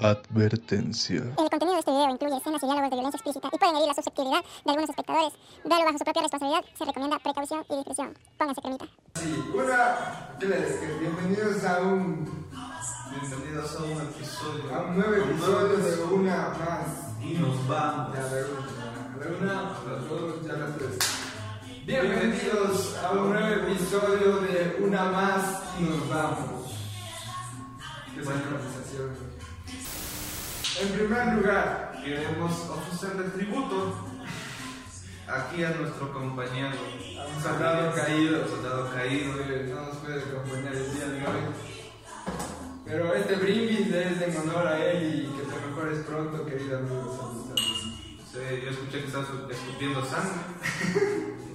Advertencia. El contenido de este video incluye escenas y diálogos de violencia explícita y pueden herir la susceptibilidad de algunos espectadores. Véalo bajo su propia responsabilidad. Se recomienda precaución y discreción. Pónganse cremita. Sí, una. ¿Qué les que Bienvenidos a un. Bienvenidos a un episodio. a un nuevo episodio de una más. Y nos vamos. Ya, de una. De una, las dos, ya las tres. Bienvenidos a un nuevo episodio de Una más y nos vamos. Qué buena conversación. En primer lugar, Queremos ofrecerle tributo aquí a nuestro compañero. a un soldado caído. Soldado caído. no nos puede acompañar el día de hoy. Pero este brindis es en honor a él y que te mejores pronto, querido amigo. Sí, yo escuché que estás escupiendo sangre.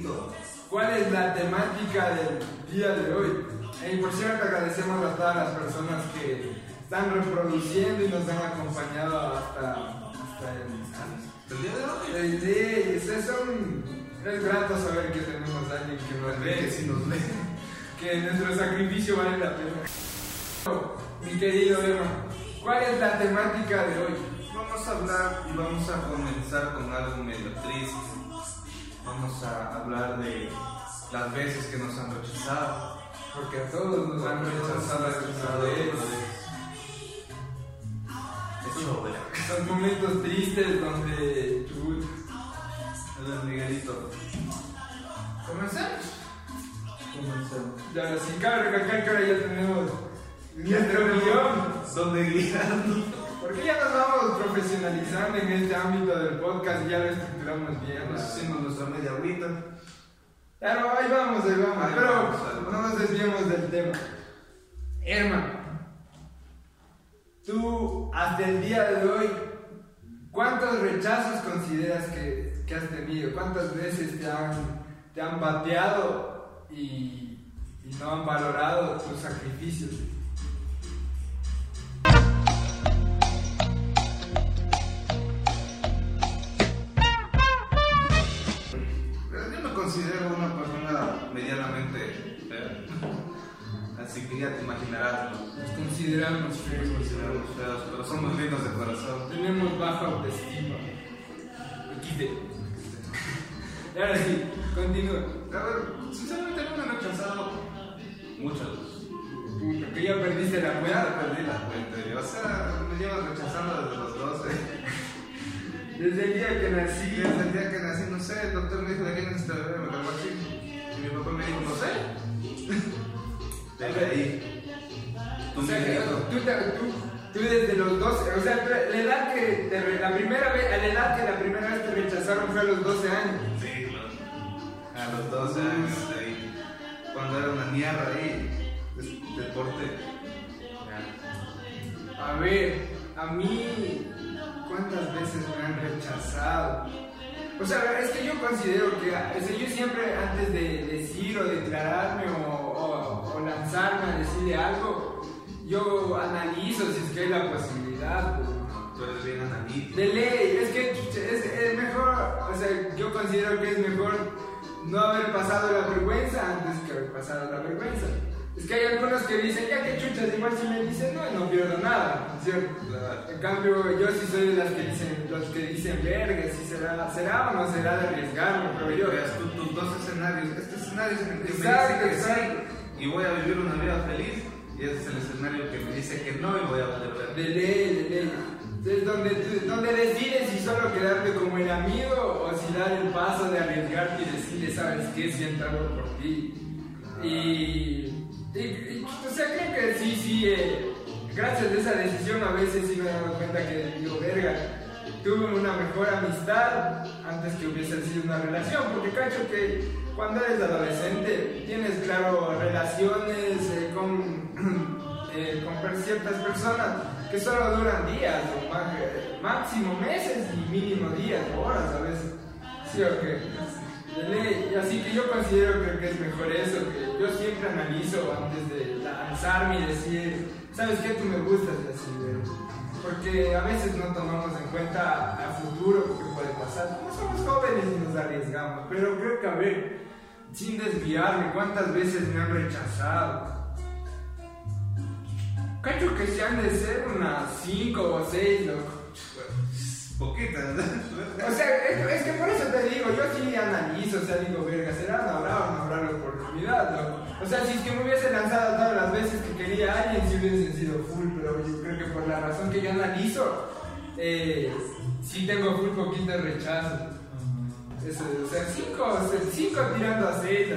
Miguelito. ¿cuál es la temática del día de hoy? Y por cierto, agradecemos a todas las personas que están reproduciendo y nos han acompañado hasta, hasta el, El día de hoy. día. Es, un, es grato saber que tenemos a alguien que nos Ve que si nos ve. que nuestro sacrificio vale la pena. Mi querido Emma, ¿cuál es la temática de hoy? Vamos a hablar y vamos a comenzar con algo medio triste. Vamos a hablar de las veces que nos han rechazado. Porque a todos nos han rechazado vea. Son momentos tristes donde tú... Hola, Miguelito. ¿Comenzamos? Comenzamos. Ya, sin que ahora ya tenemos nuestro guion. ¿Dónde guiando? Profesionalizando en este ámbito del podcast y ya lo estructuramos bien. Nos hicimos nuestra media agüita. Pero ahí vamos, ahí vamos. Ahí Pero vamos, no nos desviemos del tema. Emma, tú hasta el día de hoy, ¿cuántos rechazos consideras que, que has tenido? ¿Cuántas veces te han, te han bateado y, y no han valorado tus sacrificios? Así que ya te imaginarás, ¿no? Nos consideramos Nos feos. consideramos feos, pero somos lindos de corazón. Tenemos baja autoestima. Y ahora sí, continúa. A ver, sinceramente no me han rechazado veces. Puta, que ya perdiste la Ya cuenta. perdí la cuenta, o sea, me llevo rechazando desde los 12. Desde el día que nací. desde el día que nací, no sé, el doctor me dijo de quién es este bebé, me cargó así. Y mi papá me dijo, no sé. O sea, que Miguelito. tú, te- tú, tú desde los 12, o sea, la edad que te la primera vez, a la edad que la primera vez te rechazaron fue a los 12 años. Sí, claro. A los 12 años ahí. Cuando era una mierda ahí. de- Deporte. A ver, a mí, ¿cuántas veces me han rechazado? O sea, es que yo considero que, o sea, yo siempre antes de decir o declararme o, o- o lanzarme a decirle algo, yo analizo si es que hay la posibilidad. pues. Tú eres bien analítico. De ley, es que es, es mejor, o sea, yo considero que es mejor no haber pasado la vergüenza antes que haber pasado la vergüenza. Es que hay algunos que dicen, ya que chuchas, igual si me dicen, no, no pierdo nada, ¿no es ¿cierto? Claro. En cambio, yo sí soy de las que dicen, los que dicen, verga, si será, será o no será de arriesgarme, pero yo, Veas tú tus dos escenarios. Este escenario es en el que Exacto, me dice que exacto. sí y voy a vivir una vida feliz. Y este es el escenario que me dice que no y voy a valer de ley, de ley. Es donde, donde decides si solo quedarte como el amigo o si dar el paso de arriesgarte y decirle, ¿sabes qué? Siento algo por ti. Y, y, y, o sea, creo que sí, sí, eh, gracias a esa decisión a veces sí me he dado cuenta que digo, verga, tuve una mejor amistad antes que hubiese sido una relación, porque cacho que cuando eres adolescente tienes, relaciones eh, con, eh, con ciertas personas que solo duran días, o ma- eh, máximo meses y mínimo días, horas a veces. ¿Sí o qué? De ley, Así que yo considero creo que es mejor eso, que yo siempre analizo antes de lanzarme y decir, ¿sabes qué? Tú me gustas así, porque a veces no tomamos en cuenta a futuro que puede pasar. Como somos jóvenes y nos arriesgamos, pero creo que a ver, sin desviarme, ¿cuántas veces me han rechazado? Cacho que se han de ser unas 5 o 6, loco. Poquitas, O sea, es, es que por eso te digo, yo sí analizo, o sea, digo, verga, ¿será no habrá o no habrá la oportunidad, loco? O sea, si es que me hubiese lanzado todas las veces que quería a alguien, sí hubiesen sido full, pero yo creo que por la razón que yo analizo, eh, sí tengo full poquito de rechazo. Eso, o sea, 5 tirando a 6,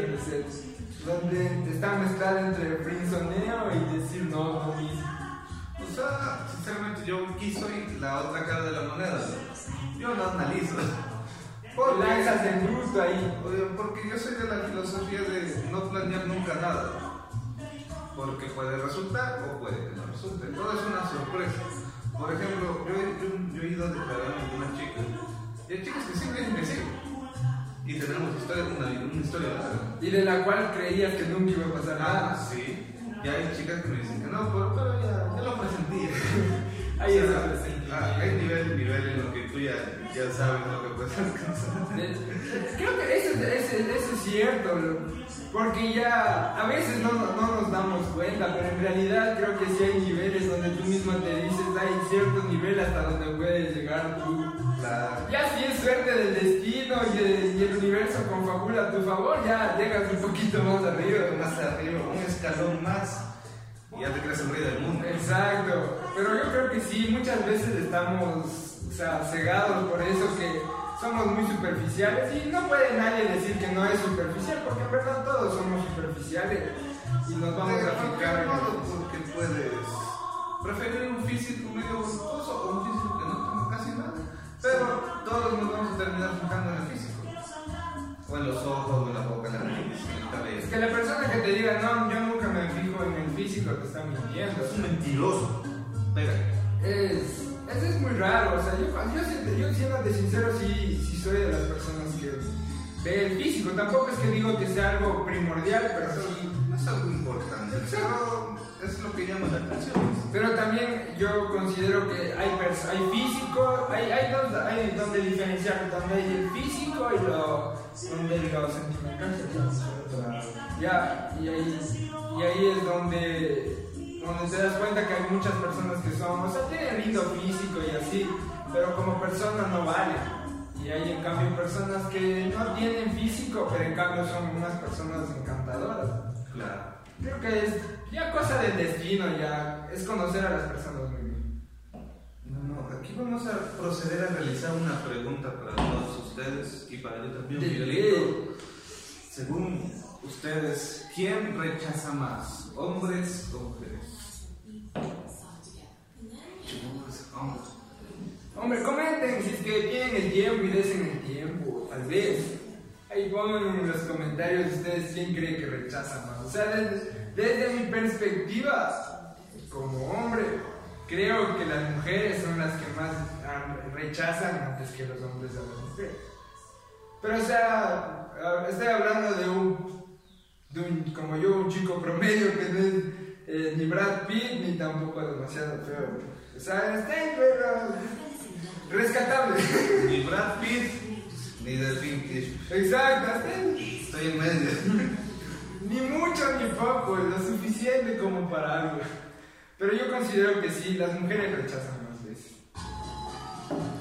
donde está mezclado entre frienzoneo y decir no, no mismo. O sea, sinceramente yo aquí soy la otra cara de la moneda. Yo no analizo. Porque lanzas en bruto ahí. Porque yo soy de la filosofía de no planear nunca nada. Porque puede resultar o puede que no resulte. Todo es una sorpresa. Por ejemplo, yo, he- yo- yo he ido a declararme con una chica. Y hay chicas que sí me sí. Y tenemos historia, una, una historia larga. Y de la cual creías que nunca iba a pasar Ah, nada. sí. Y hay chicas que me dicen que no, pero, pero ya, ya lo presentí. Ahí O sea, ah, hay nivel, nivel en lo que tú ya, ya sabes lo que puedes alcanzar. Creo que eso, es- eso, eso es cierto, porque ya a veces no, no nos damos cuenta, pero en realidad creo que sí hay niveles donde tú mismo te dices, hay cierto nivel hasta donde puedes llegar tú. Claro. Ya si es suerte del destino y el, y el universo confabula a tu favor, ya llegas un poquito más arriba. más arriba, un escalón más, y ya te crees el rey del mundo. Exacto, pero yo creo que sí, muchas veces estamos o sea, cegados por eso que somos muy superficiales y no puede nadie decir que no es superficial, porque en verdad todos somos superficiales y nos vamos a fijar. porque puedes preferir un físico medio voluptuoso o un físico que no tenga casi nada, pero todos nos vamos a terminar fijando en el físico. O en los ojos, o en la boca, en la nariz, en Es cabello. que la persona que te diga, no, yo nunca me fijo en el físico, te está mintiendo. Es un mentiroso. Pega. Es, eso es muy raro, o sea, yo, yo, siento- yo siéndote sincero, sí, sí soy de las personas que ve el físico. Tampoco es que digo que sea algo primordial, pero sí. No es algo importante, pero es lo que llama la atención. Pero también yo considero que hay, hay físico, hay, hay, dos, hay donde diferenciar, donde hay el físico y lo, donde lo sentimental. Ya, y ahí, y ahí es donde, donde te das cuenta que hay muchas personas que son, o sea, tienen lindo físico y así, pero como personas no valen. Y hay en cambio personas que no tienen físico, pero en cambio son unas personas encantadoras. Claro. Creo que es ya cosa del destino, ya es conocer a las personas muy bien. No, no, aquí vamos a proceder a realizar una pregunta para todos ustedes y para yo también. Miguelito. Según ustedes, ¿quién rechaza más? ¿Hombres o mujeres? Hombres. Hombre, comenten si es que tienen el tiempo y desen el tiempo, tal vez. Ahí pongan en los comentarios ustedes quién cree que rechaza más. O sea, desde, desde mi perspectiva, como hombre, creo que las mujeres son las que más rechazan antes que los hombres a las mujeres. Pero, o sea, estoy hablando de un, de un, como yo, un chico promedio que no es eh, ni Brad Pitt ni tampoco demasiado feo. O sea, está en rescatable. Ni Brad Pitt, ni Delfín Kish. Exacto, Estoy en medio. ni mucho ni poco, lo suficiente como para algo. Pero yo considero que sí, las mujeres rechazan más veces.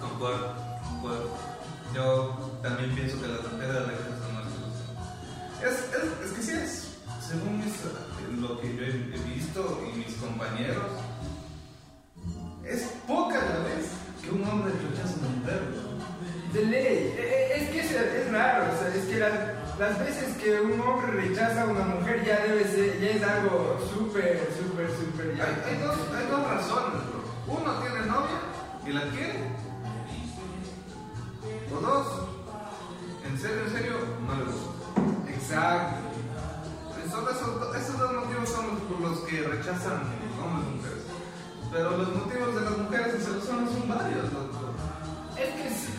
Concuerdo, concuerdo. Yo también pienso que las mujeres rechazan más hombres. Es, es, es que sí es. Según mis- lo que yo he, he visto y mis compañeros, es poca la vez que un hombre rechaza a una mujer. ¿No? De ley, e- e- es que es, es raro, o sea, es que las, las veces que un hombre rechaza a una mujer ya debe ser, ya es algo súper, súper, súper. Hay, hay dos, hay dos razones, bro. Uno tiene novia y la quiere. O dos, en serio, en serio, no le gusta. Exacto. Son esos, esos dos motivos son los por los que rechazan hombres y mujeres. Pero los motivos de las mujeres en selección son varios. loco. Es que sí.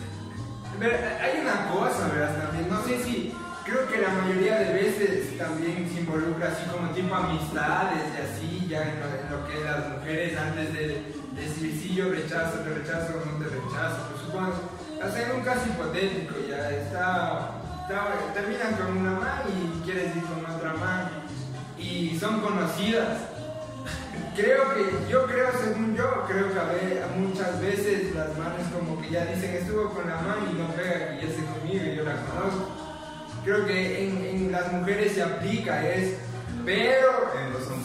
Ver, hay una cosa, ¿verdad? También, no sé si, creo que la mayoría de veces también se involucra así como tipo amistades y así, ya en lo, en lo que las mujeres antes de, decir si yo rechazo, te rechazo o no te rechazo. Pues supongo, hacen un caso hipotético, ya está, está- terminan con una man y quieres ir con otra man y son conocidas. Creo que, yo creo, según yo, creo que a ve- muchas veces las manes como que ya dicen estuvo con la man y no pega que ya esté conmigo y yo la conozco. Creo que en, en las mujeres se aplica, es, pero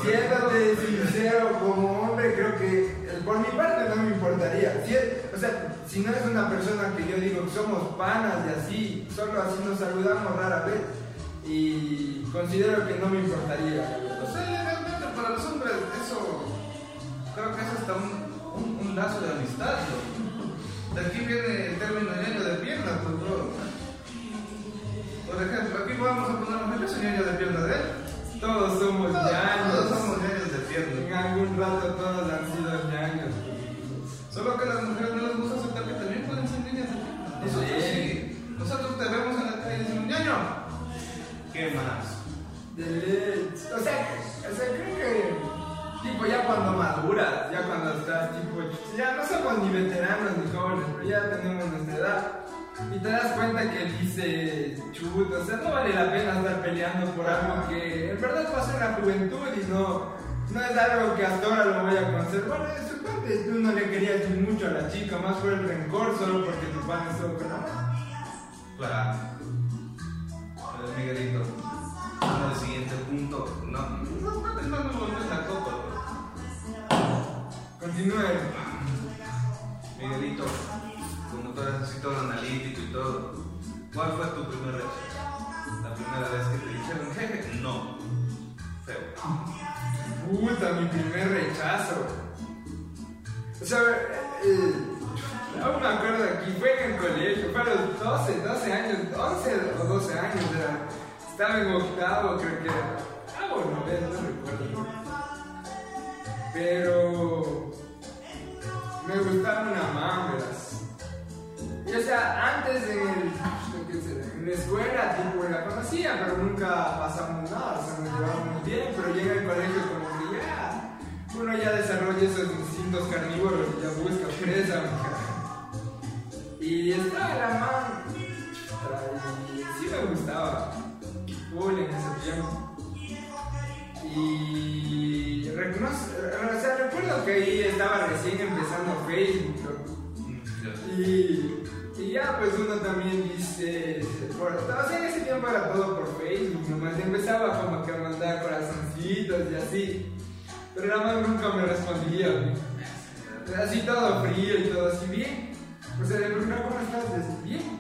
siéndote sincero como hombre, creo que eh, por mi parte no me importaría. Si es- o sea, si no es una persona que yo digo que somos panas y así, solo así nos saludamos rara vez y considero que no me importaría. O sea, realmente para los hombres eso, creo que es hasta un, un, un lazo de amistad. ¿no? De aquí viene el término ñaño de pierna, pues bro. Por ejemplo, aquí vamos a poner un ejemplo, ñaño de pierna de él. Todos somos Todos, ñaños. todos somos ñaños de En pierna. algún rato todos han sido ñaños. Solo que las mujeres no les gusta aceptar que también pueden ser niñas de pierna. Nosotros Sí. sí. Nosotros te vemos en la calle y decimos, ñaño. ¿Qué más? De. O sea, o sea, creo que tipo ya cuando maduras, ya cuando estás tipo, ya no somos ni veteranos ni jóvenes, pero ya tenemos nuestra edad. Y te das cuenta que dice chut, o sea, no vale la pena estar peleando por algo que en verdad pasó en la juventud y no, no es algo que hasta ahora lo voy a conservar. De su parte, tú no le querías decir mucho a la chica, más por el rencor, solo porque tu pan estuvo con la mano. Claro. Miguelito, vamos al siguiente punto. No, Miguelito, como tú eres así todo analítico y todo, ¿cuál fue tu primera reacción? La primera vez que te dijeron, jeje, no. Feo. Puta, mi primer rechazo. O sea, eh, aún me acuerdo de aquí, fue en el colegio, fue a los 12, 12 años, 11 o 12 años, era, estaba en octavo, creo que era. Ah, bueno, no recuerdo. Pero me gustaba una man, verás. Y o sea, antes en, el, la escuela, tipo, la conocía, pero nunca pasamos nada, o sea, nos llevábamos bien, pero llega al colegio como que ya, uno ya desarrolla esos instintos carnívoros ya busca presa. Y estaba la man, y sí me gustaba, full en ese tiempo. Y reconoce, o sea, recuerdo que ahí estaba también dice, por, o sea, en ese tiempo era todo por Facebook, nomás empezaba como que a mandar corazoncitos y así, pero la man nunca me respondía, así todo frío y todo así, bien, o sea, le preguntaba cómo estás, bien,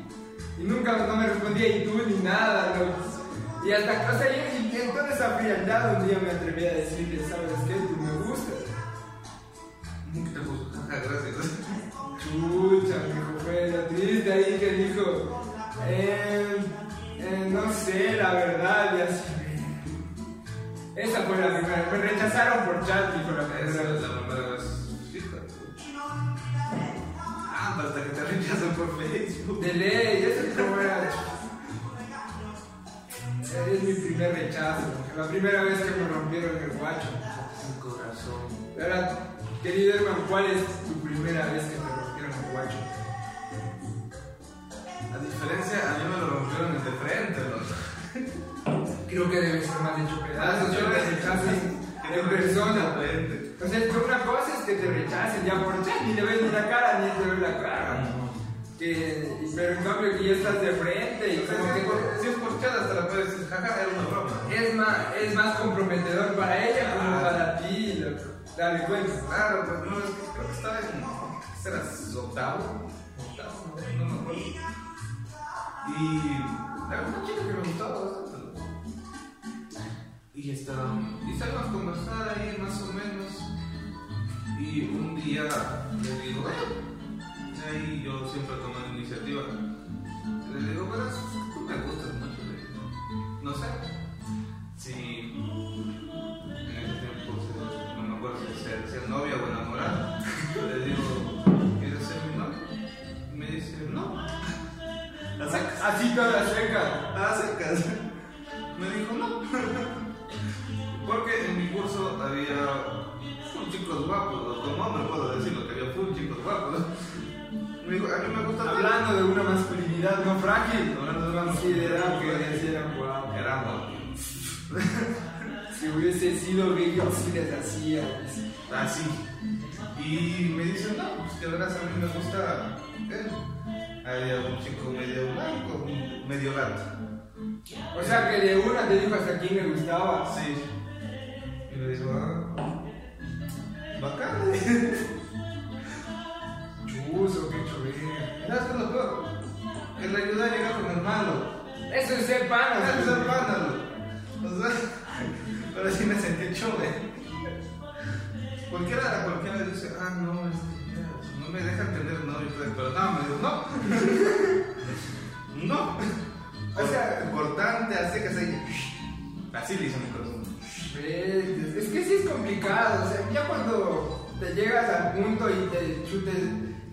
y nunca no me respondía y tú ni nada, ¿no? y hasta, o sea, yo, en toda esa frialdad un día me atreví a decirle, ¿sabes qué? Tú me gustas. ¿Qué te? Jaja, gracias. Chucha, me fue lo triste ahí que dijo, eh, eh, no sé, la verdad, y así. Esa fue la primera, me rechazaron por chat, dijo la Esa es la primera vez. Ah, hasta que te rechazan por Facebook. De ley, esa es era. Es mi primer rechazo, la primera vez que me rompieron el guacho. Un corazón. Ahora, querido hermano, ¿cuál es tu primera vez que te rompieron el guacho? A diferencia, a mí me lo rompieron de frente, ¿no? Creo que debe ser más hecho pedazos, yo en persona. O sea, que una cosa es que te rechacen ya por chat, ni le ves ni la cara, ni te ves la cara. Que, pero en cambio que ya estás de frente y O sea, como si que por- si es por chat, hasta la puedes decir, jaja, era una broma. es más, es más comprometedor para ella como Ah. para ti, loco. Dale cuenta. Claro, pero no, es que creo que estaba en. ¿qué serás? ¿Octavo? ¿Octavo? No, no me acuerdo. Y. Era una chica que me gustaba bastante. Y salimos a conversar ahí, más o menos. Y un día le digo, "Eh", ahí yo siempre la iniciativa. Le digo, verás, tú me gustas mucho. Digo. No sé. Si en ese tiempo no me acuerdo si ser novia o enamorada. La sacas. Así toda seca. La sacas. Me dijo, no. Porque en mi curso había full chicos guapos, como hombre puedo decirlo, que había full chicos guapos. Me dijo, a mí me gusta Hablando de una masculinidad no frágil, Hablando de una masculinidad que sí eran guapos. Era guapo. Si hubiese sido gay, yo sí les hacía. Así. Y me dice, no, pues que verás, a mí me gusta él. Había un chico medio blanco, medio gato. O sea que de una te dijo hasta quién le gustaba. Sí. Y le digo, ah, bacán. Chuzo, qué chulera. ¿Sabes qué es lo peor? Que le ayudé a llegar con el malo. Eso es ser pana. Eso es el pándalo. O sea, pero sí me sentí chove. Cualquiera, cualquiera dice, ah, no, es ya, no me dejan tener novio, pero no, me digo, no. No. O sea, cortante, así que se. Así le hizo mi corazón. Es que sí es complicado. O sea, ya cuando te llegas al punto y te chutes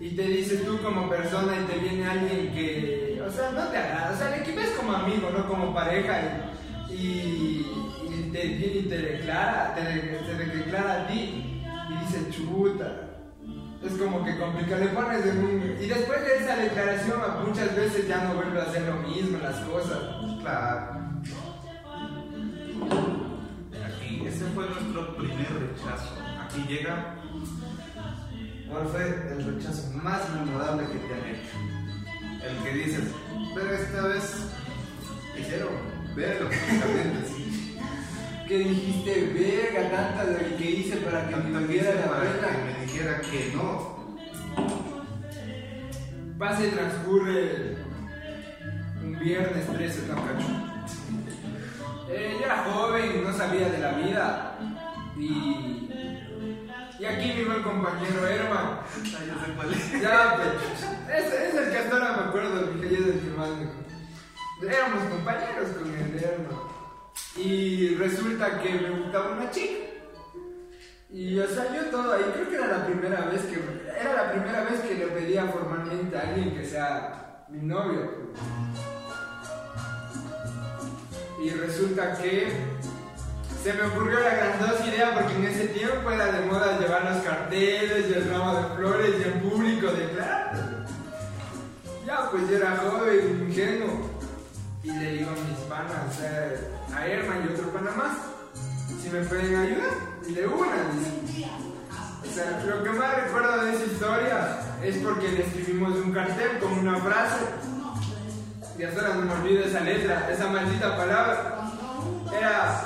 y te dices tú como persona y te viene alguien que, o sea, no te agrada. O sea, le ves como amigo, no como pareja. Y, y, y te viene y te declara, te, te declara a ti y dice chuta. Es como que complicado, le pones de un... Y después de esa declaración muchas veces ya no vuelve a hacer lo mismo las cosas. Claro. Aquí, ese fue nuestro primer rechazo. Aquí llega. ¿Cuál fue el rechazo más memorable que te han hecho? El que dices, pero esta vez hicieron, verlo sí. Que dijiste, verga, tanta de lo que hice para que me tuviera la pena. que me dijera que no. Pasa y transcurre un viernes 13, no cacho. Eh, yo era joven, no sabía de la vida. Y, y aquí vivo el compañero Herman. Ay, yo sé cuál es. Ya, pues, es, es el que hasta ahora me acuerdo, porque ella es el que más me... Éramos compañeros con el Herman. Y resulta que me gustaba una chica. Y o sea, yo todo ahí, creo que era la primera vez que era la primera vez que le pedía formalmente a alguien que sea mi novio. Y resulta que se me ocurrió la grandiosa idea porque en ese tiempo era de moda llevar los carteles y el ramo de flores y en público declararte. Ya, pues yo era joven, ingenuo. Y le digo a mis panas, a Herman y otro pana más, si me pueden ayudar. Y de una. O sea, lo que más recuerdo de esa historia es porque le escribimos un cartel con una frase. Y hasta ahora no me olvido esa letra, esa maldita palabra. Era,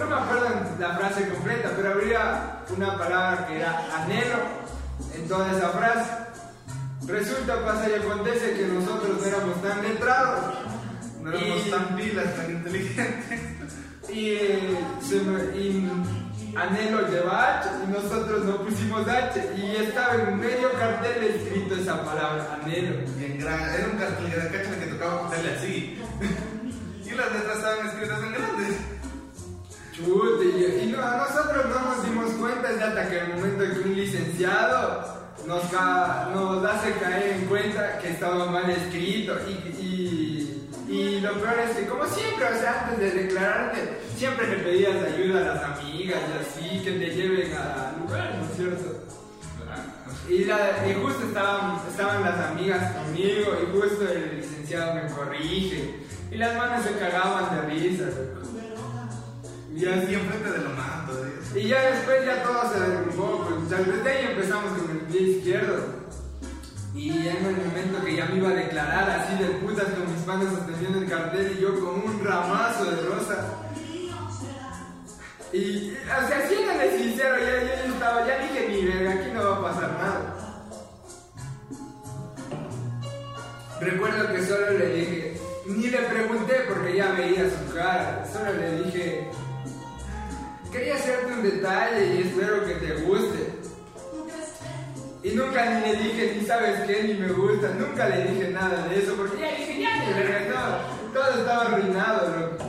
no me acuerdo la frase completa, pero habría una palabra que era anhelo en toda esa frase. Resulta, pasa y acontece que nosotros no éramos tan letrados. No éramos Y- tan pilas, tan inteligentes. Y, se me- y Anhelo lleva H y nosotros no pusimos H y estaba en medio cartel escrito esa palabra, Anhelo. Bien grande. Era un cartel gran cacha que tocaba ponerle así. Y las letras estaban escritas en grandes. Chute, y, y no, nosotros no nos dimos cuenta es hasta que el momento que un licenciado nos, ca- nos hace caer en cuenta que estaba mal escrito y, y, y lo peor es que como siempre, o sea, antes de declararte, siempre le pedías ayuda a las amigas y así, que te lleven al lugar, ¿no es cierto? Y, la- y justo estaban, estaban las amigas conmigo y justo el licenciado me corrige y las manos se cagaban de risa. Y así así enfrente de lo mando. ¿sí? y ya después ya todo se derrumbó, pues ya desde ahí empezamos con el pie izquierdo. Y en el momento que ya me iba a declarar así de putas con mis manos sosteniendo el cartel y yo con un ramazo de rosa. Y, o sea, siéndole sincero, ya, ya estaba, ya dije ni verga, aquí no va a pasar nada. Recuerdo que solo le dije, ni le pregunté porque ya veía su cara, solo le dije, Quería hacerte un detalle y espero que te guste. Y nunca ni le dije, ni sabes qué, ni me gusta, nunca le dije nada de eso, porque ya dije, ya ni verga, todo, todo estaba arruinado, loco.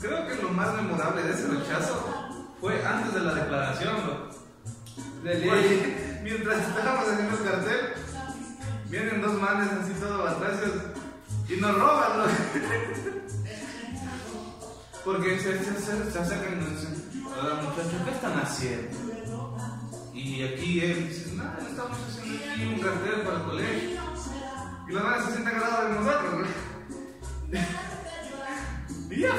Creo que lo más memorable de ese rechazo fue antes de la declaración, ¿no? De ley. Mientras estábamos haciendo el cartel, vienen dos manes así todo atrás y nos roban, ¿no? Porque se, se, se, se acercan y nos dicen, hola muchachos, ¿qué están haciendo? Y aquí él dice, nada, estamos haciendo aquí un cartel para el colegio. Y la madre se siente agrada de nosotros, ¿no? y ya.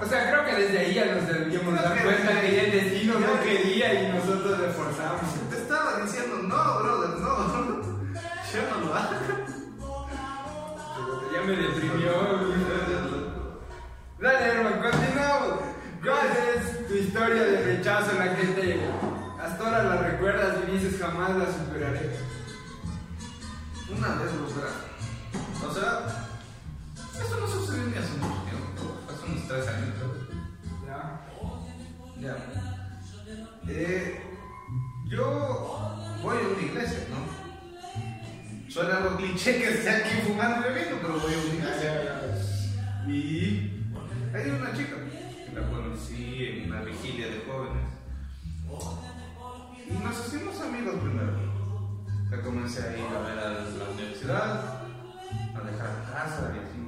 O sea, creo que desde ahí ya nos debíamos Creo dar que cuenta que ahí- el destino no ya- quería y nosotros le forzamos. Te estaba diciendo, no, brother, no. Ya no lo hagas. Ya me deprimió. Dale, hermano, continuamos. ¿Cuál es tu historia de rechazo en la que te hasta ahora la recuerdas y dices jamás la superaré? Una vez lo verás. O sea, eso no sucedió ni hace mucho tiempo, hace unos tres años, creo. Ya. Ya. Eh, yo voy a una iglesia, ¿no? Suena algo cliché que esté aquí fumando y bebiendo, pero voy a una iglesia. Y hay una chica que la conocí en una vigilia de jóvenes. Y nos hicimos amigos primero. Ya comencé a ir a ver a la universidad, a dejar la casa y así.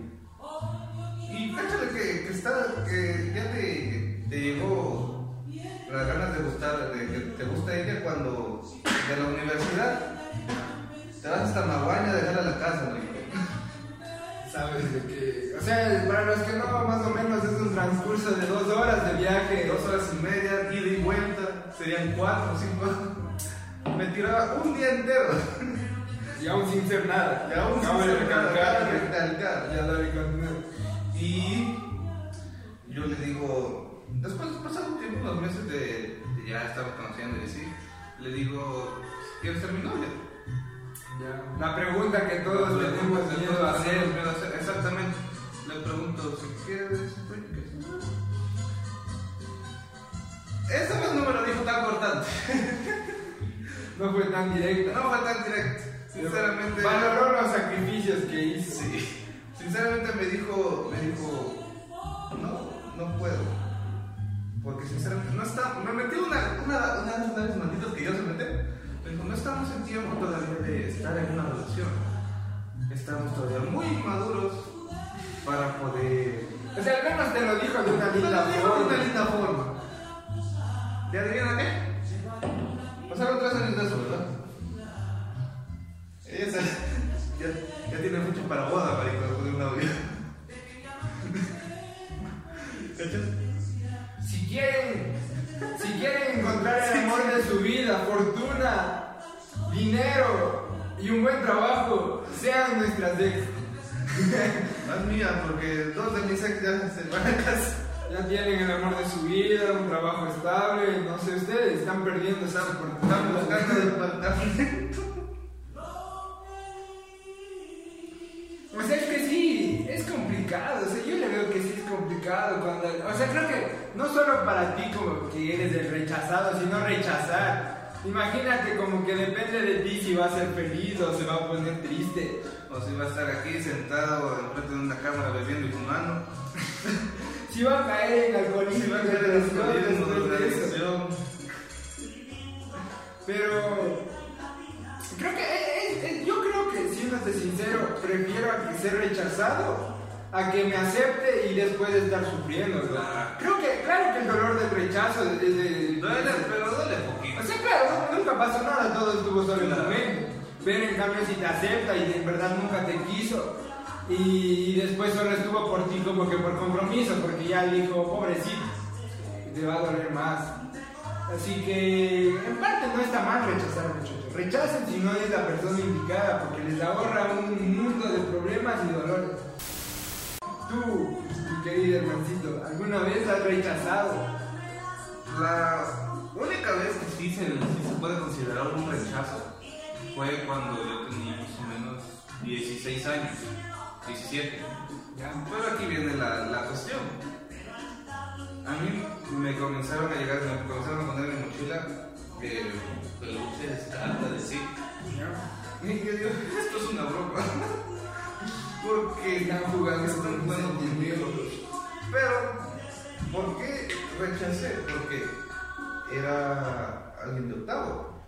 Y cáchale que, que, ya te, te llegó las ganas de gustar, de que te gusta ella cuando de la universidad te vas hasta Maguaña a dejar a la casa, ¿no? Sabes de que. O sea, para los que no, más o menos es un transcurso de dos horas de viaje. Dos horas y media, ida y vuelta, serían cuatro o cinco. Me tiraba un día entero. Y aún sin ser nada. Y aún sin ser nada, recalcar que- recalcar. Ya dale, continúa. Y yo le digo, después de pasar un tiempo, unos meses de, de ya estar conociendo y así, le digo, ¿quieres ser mi novia? Ya. La pregunta que todos Le tenemos miedo a hacer. Exactamente. Le pregunto, si quieres, oye, No fue tan directa. No fue tan directo. Sinceramente. Valoró los sacrificios que hizo. Sí. Sinceramente me dijo, me dijo, no, no puedo. Porque sinceramente no está, me metí una, una, una de esas naves malditas que yo se mete. Me dijo, no estamos en tiempo todavía de estar en una relación. Estamos todavía muy maduros para poder... O sea, al menos te lo dijo de una linda dijo de forma. una linda forma. ¿Y adivina qué? Pasaron tres años de eso, ¿verdad? Ella ya, ya tiene fecha para boda, marico, están perdiendo Están oportunidad. buscando el departamento. O sea, es que sí, es complicado. O sea, yo le veo que sí es complicado cuando. O sea, creo que no solo para ti como que eres el rechazado, sino rechazar. Imagínate como que depende de ti si va a ser feliz o se va a poner triste. O si va a estar aquí sentado enfrente de una cámara bebiendo y fumando. Si va a caer en alcoholismo, Si va a caer en alcoholismo, Pero creo que eh, eh, yo creo que siéndote sincero, prefiero a que ser rechazado a que me acepte y después de estar sufriendo. Claro. Creo que claro que el dolor del rechazo es de, Duele, pero duele poquito. o sea, claro, nunca pasó nada, todo estuvo solo en el momento. Pero en cambio si te acepta y en verdad nunca te quiso y, y después solo estuvo por ti como que por compromiso, porque ya dijo, pobrecito, te va a doler más. Así que en parte no está mal rechazar muchachos. Rechacen si no es la persona indicada, porque les ahorra un mundo de problemas y dolores. Tú, mi querido hermancito, ¿alguna vez has rechazado? La única vez que sí se, sí puede considerar un rechazo fue cuando yo tenía más o menos 16 años, 17. ¿Ya? Pero aquí viene la, la cuestión. A mí me comenzaron a llegar, me comenzaron a poner en mi mochila eh, peluches, cartas, decir. ¿Ya? Y yo digo, esto es una broma. Porque Están jugando están jugando conmigo. Pero, ¿por qué rechacé? Porque era alguien de octavo.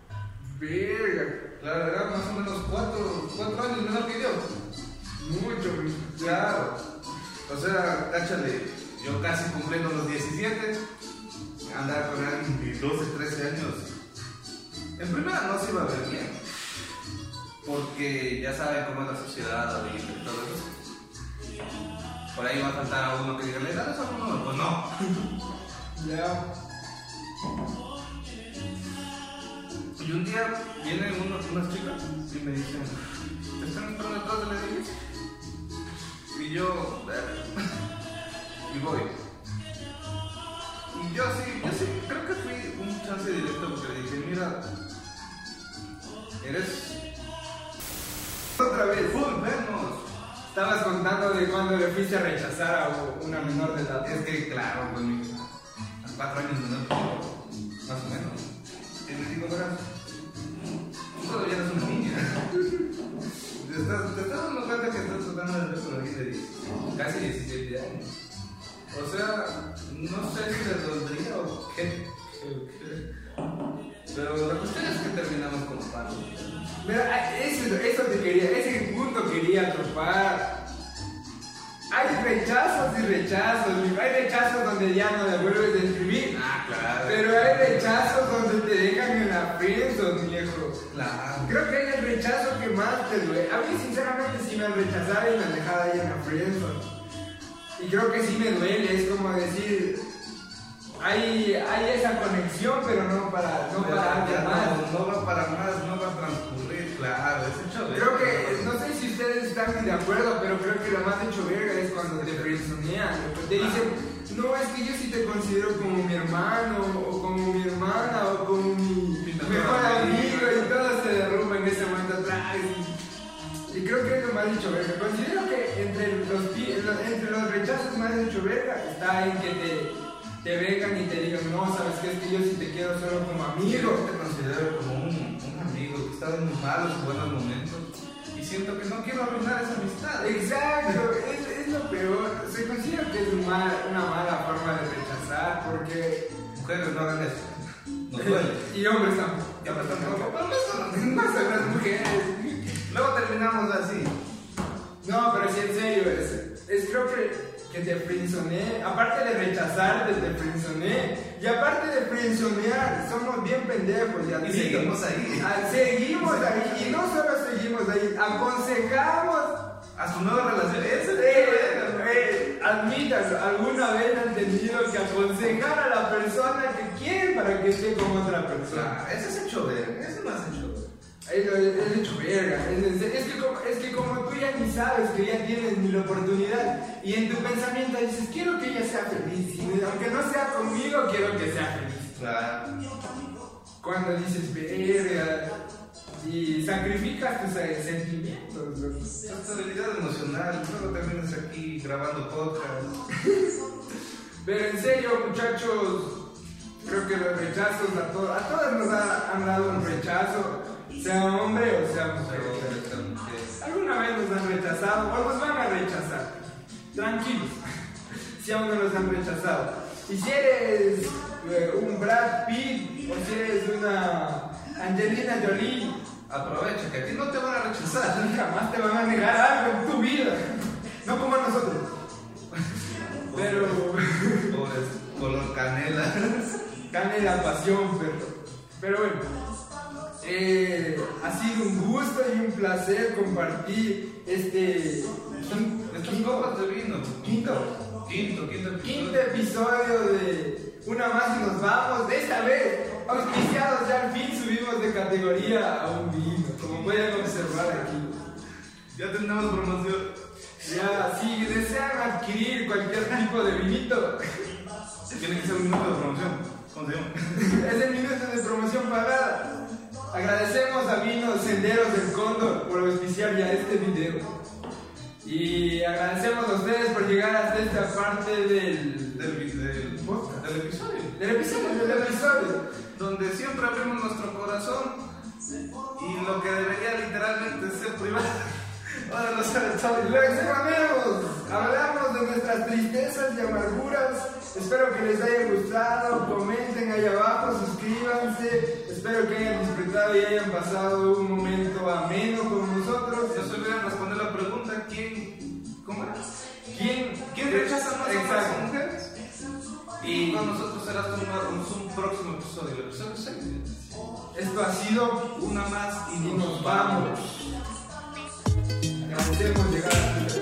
Verga, Claro, era más o menos cuatro, cuatro años menor que yo. mucho. Claro. O sea, cáchale, yo casi cumpliendo los 17, andar con alguien de 12, 13 años En primera no se iba a ver bien. Porque ya saben cómo es la sociedad ahorita y todo eso. Por ahí va a faltar a uno que diga, ¿le das a uno? Pues no. Ya. Y un día vienen unos, unas chicas y me dicen, ¿te están entrando detrás de la iglesia? Y yo. Y voy. Y yo sí, yo sí, creo que fui un chance directo porque le dije, mira, eres Otra vez. full menos. Estabas contando de cuando le fuiste a rechazar a una menor de edad. Es que claro, pues mi cuatro años menor más o menos. Le digo, verás, tú todavía eres una niña. Te estás, dando cuenta que estás tratando de ver con alguien de 10, casi 17 años. O sea, no sé si les doldría o qué. Pero la cuestión es que terminamos como palos. Ah, eso, eso te quería, ese punto quería topar. Hay rechazos y rechazos. Hay rechazos donde ya no le vuelves a escribir. Ah, claro. Pero hay rechazos donde te dejan en la friendzone, viejo. Claro. Creo que es el rechazo que más te duele. A mí, sinceramente, sí me han rechazado y me han dejado ahí en la friendzone. Y creo que sí me duele. Es como decir, hay, hay esa conexión, pero no para, no Pero para ya más. no, no va para más, no va a transcurrir, claro, es hecho de Creo que, no sé si ustedes están de acuerdo, pero creo que lo más hecho verga es cuando te loco. Te dicen, no, es que yo sí te considero como mi hermano, o como mi hermana, o como mi mejor amigo, creo que es lo más hecho verga. Considero que entre los, entre los rechazos más hecho verga está en que te, te vengan y te digan, no, sabes que es que yo sí te quiero solo como Amigo, te considero como un, un amigo que está en los malos y buenos momentos y siento que no quiero arruinar esa amistad. Exacto, es, es lo peor. Se considera que es una mala forma de rechazar porque. Mujeres, no hagan eso. Nos duele. Y hombres tampoco. Pero no son- No son las mujeres. Luego terminamos así. No, pero sí, en serio, es, es creo que, que te frenzoné. Aparte de rechazarte, te frenzoné. Y aparte de frenzonear, somos bien pendejos. Ya Y seguimos ahí. Ah, Seguimos ahí. Y no solo seguimos ahí, aconsejamos A su nueva relación. Ese es Eh, admítanlo, ¿alguna vez han tenido que aconsejar a la persona que quieren para que esté con otra persona? Ese es hecho de. Ese no es hecho. Es, hecho verga. Es, que como, es que como tú ya ni sabes que ya tienes ni la oportunidad y en tu pensamiento dices, quiero que ella sea feliz. y aunque no sea conmigo, quiero que sea feliz. Claro. Cuando dices, verga, y sacrificas tus eh, sentimientos. loco. Estabilidad emocional. Luego terminas aquí grabando podcast. Pero en serio, muchachos, creo que los rechazos a todos, a todos nos ha- han dado un rechazo, sea hombre o sea mujer. Alguna vez nos han rechazado o nos van a rechazar. Tranquilos, si aún no nos han rechazado. Y si eres eh, un Brad Pitt o si eres una Angelina Jolie, Aprovecha que a ti no te van a rechazar. jamás te van a negar algo en tu vida. No como a nosotros. Pero. Pobres, color canela. Gane la pasión, perro. Pero bueno, eh, ha sido un gusto y un placer compartir este quin- Estas copas de vino. quinto, Quinto, quinto quinto episodio de Una más y nos vamos. De esta vez, auspiciados ya al fin subimos de categoría a un vino, como pueden observar aquí. Ya tenemos promoción. Ya, si desean adquirir cualquier tipo de vinito, Tiene que ser un minuto de promoción. Senderos del Cóndor por auspiciar ya este video. Y agradecemos a ustedes por llegar hasta esta parte del, Del, del, Podcast. del episodio. del episodio. Del episodio. Donde siempre abrimos nuestro corazón y lo que debería literalmente ser privado. Ahora lo sabe todo. Lo exponemos. Hablamos de nuestras tristezas y amarguras. Espero que les haya gustado. Comenten ahí abajo, suscríbanse. Espero que hayan disfrutado y hayan pasado un momento ameno con nosotros. Yo solo voy a responder la pregunta, ¿quién? ¿Cómo era? ¿Quién, ¿quién rechaza más Exacto. a mujeres? Y con nosotros será un, un próximo episodio, el episodio 6. Esto ha sido una más y nos vamos. Agradecemos llegar a